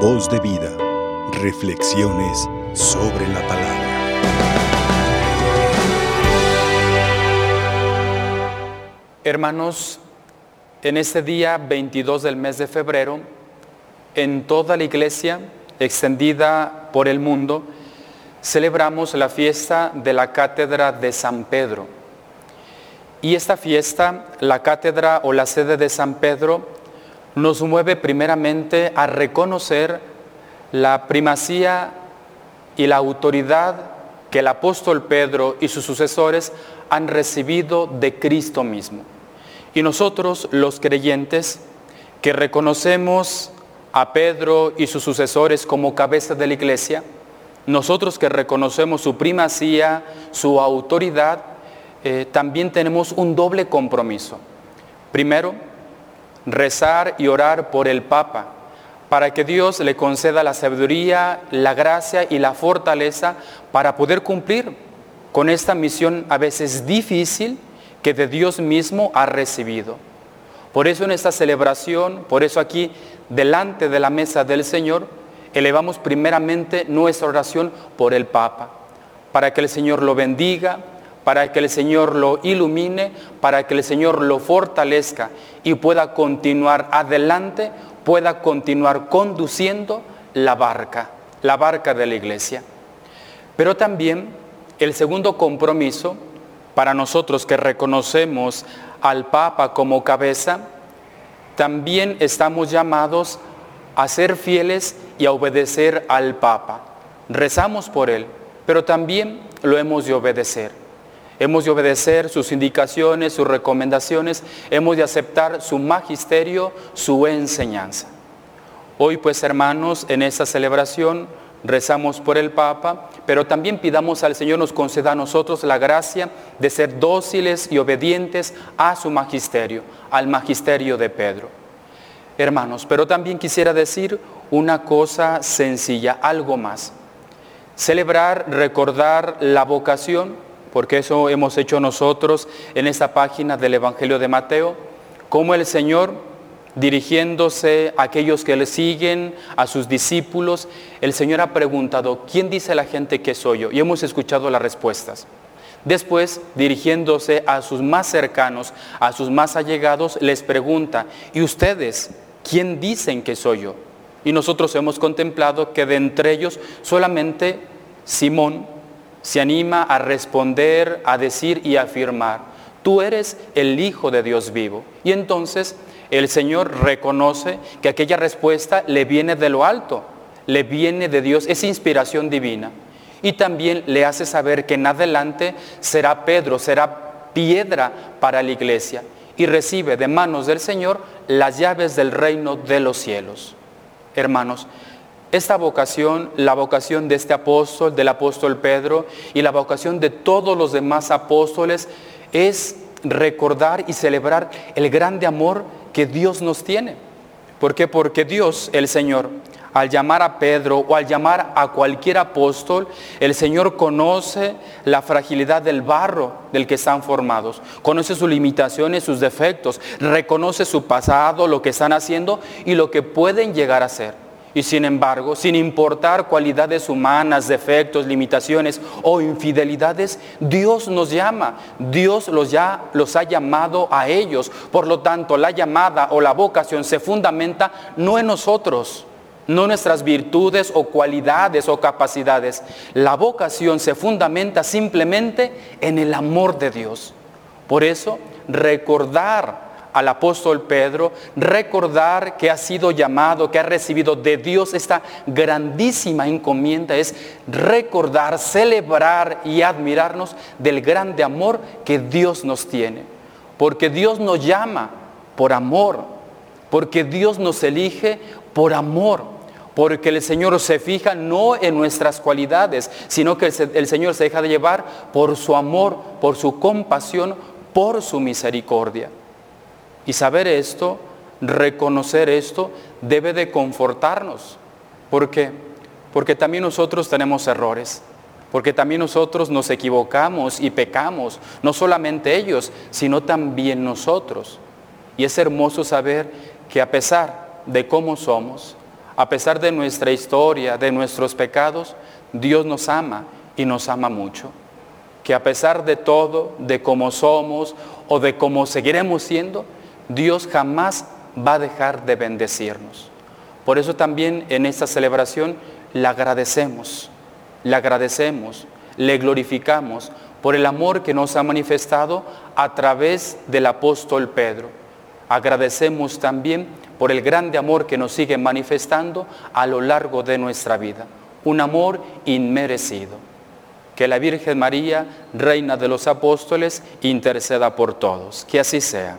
Voz de vida. Reflexiones sobre la palabra. Hermanos, en este día 22 del mes de febrero, en toda la iglesia extendida por el mundo, celebramos la fiesta de la Cátedra de San Pedro. Y esta fiesta, la cátedra o la sede de San Pedro, nos mueve primeramente a reconocer la primacía y la autoridad que el apóstol Pedro y sus sucesores han recibido de Cristo mismo. Y nosotros, los creyentes, que reconocemos a Pedro y sus sucesores como cabeza de la iglesia, nosotros que reconocemos su primacía, su autoridad, eh, también tenemos un doble compromiso. Primero, rezar y orar por el Papa, para que Dios le conceda la sabiduría, la gracia y la fortaleza para poder cumplir con esta misión a veces difícil que de Dios mismo ha recibido. Por eso en esta celebración, por eso aquí delante de la mesa del Señor, elevamos primeramente nuestra oración por el Papa, para que el Señor lo bendiga, para que el Señor lo ilumine, para que el Señor lo fortalezca y pueda continuar adelante, pueda continuar conduciendo la barca, la barca de la iglesia. Pero también el segundo compromiso para nosotros que reconocemos al Papa como cabeza, también estamos llamados a ser fieles y a obedecer al Papa. Rezamos por él, pero también lo hemos de obedecer. Hemos de obedecer sus indicaciones, sus recomendaciones, hemos de aceptar su magisterio, su enseñanza. Hoy pues hermanos, en esta celebración rezamos por el Papa, pero también pidamos al Señor nos conceda a nosotros la gracia de ser dóciles y obedientes a su magisterio, al magisterio de Pedro. Hermanos, pero también quisiera decir una cosa sencilla, algo más. Celebrar, recordar la vocación porque eso hemos hecho nosotros en esta página del Evangelio de Mateo, como el Señor, dirigiéndose a aquellos que le siguen, a sus discípulos, el Señor ha preguntado, ¿quién dice la gente que soy yo? Y hemos escuchado las respuestas. Después, dirigiéndose a sus más cercanos, a sus más allegados, les pregunta, ¿y ustedes quién dicen que soy yo? Y nosotros hemos contemplado que de entre ellos solamente Simón se anima a responder, a decir y a afirmar, tú eres el Hijo de Dios vivo. Y entonces el Señor reconoce que aquella respuesta le viene de lo alto, le viene de Dios, es inspiración divina. Y también le hace saber que en adelante será Pedro, será piedra para la iglesia y recibe de manos del Señor las llaves del reino de los cielos. Hermanos, esta vocación, la vocación de este apóstol, del apóstol Pedro y la vocación de todos los demás apóstoles es recordar y celebrar el grande amor que Dios nos tiene. ¿Por qué? Porque Dios, el Señor, al llamar a Pedro o al llamar a cualquier apóstol, el Señor conoce la fragilidad del barro del que están formados, conoce sus limitaciones, sus defectos, reconoce su pasado, lo que están haciendo y lo que pueden llegar a ser. Y sin embargo, sin importar cualidades humanas, defectos, limitaciones o infidelidades, Dios nos llama. Dios los, ya, los ha llamado a ellos. Por lo tanto, la llamada o la vocación se fundamenta no en nosotros, no nuestras virtudes o cualidades o capacidades. La vocación se fundamenta simplemente en el amor de Dios. Por eso, recordar al apóstol Pedro, recordar que ha sido llamado, que ha recibido de Dios esta grandísima encomienda, es recordar, celebrar y admirarnos del grande amor que Dios nos tiene. Porque Dios nos llama por amor, porque Dios nos elige por amor, porque el Señor se fija no en nuestras cualidades, sino que el Señor se deja de llevar por su amor, por su compasión, por su misericordia. Y saber esto, reconocer esto, debe de confortarnos. ¿Por qué? Porque también nosotros tenemos errores, porque también nosotros nos equivocamos y pecamos, no solamente ellos, sino también nosotros. Y es hermoso saber que a pesar de cómo somos, A pesar de nuestra historia, de nuestros pecados, Dios nos ama y nos ama mucho. Que a pesar de todo, de cómo somos o de cómo seguiremos siendo, Dios jamás va a dejar de bendecirnos. Por eso también en esta celebración le agradecemos, le agradecemos, le glorificamos por el amor que nos ha manifestado a través del apóstol Pedro. Agradecemos también por el grande amor que nos sigue manifestando a lo largo de nuestra vida, un amor inmerecido. Que la Virgen María, Reina de los Apóstoles, interceda por todos. Que así sea.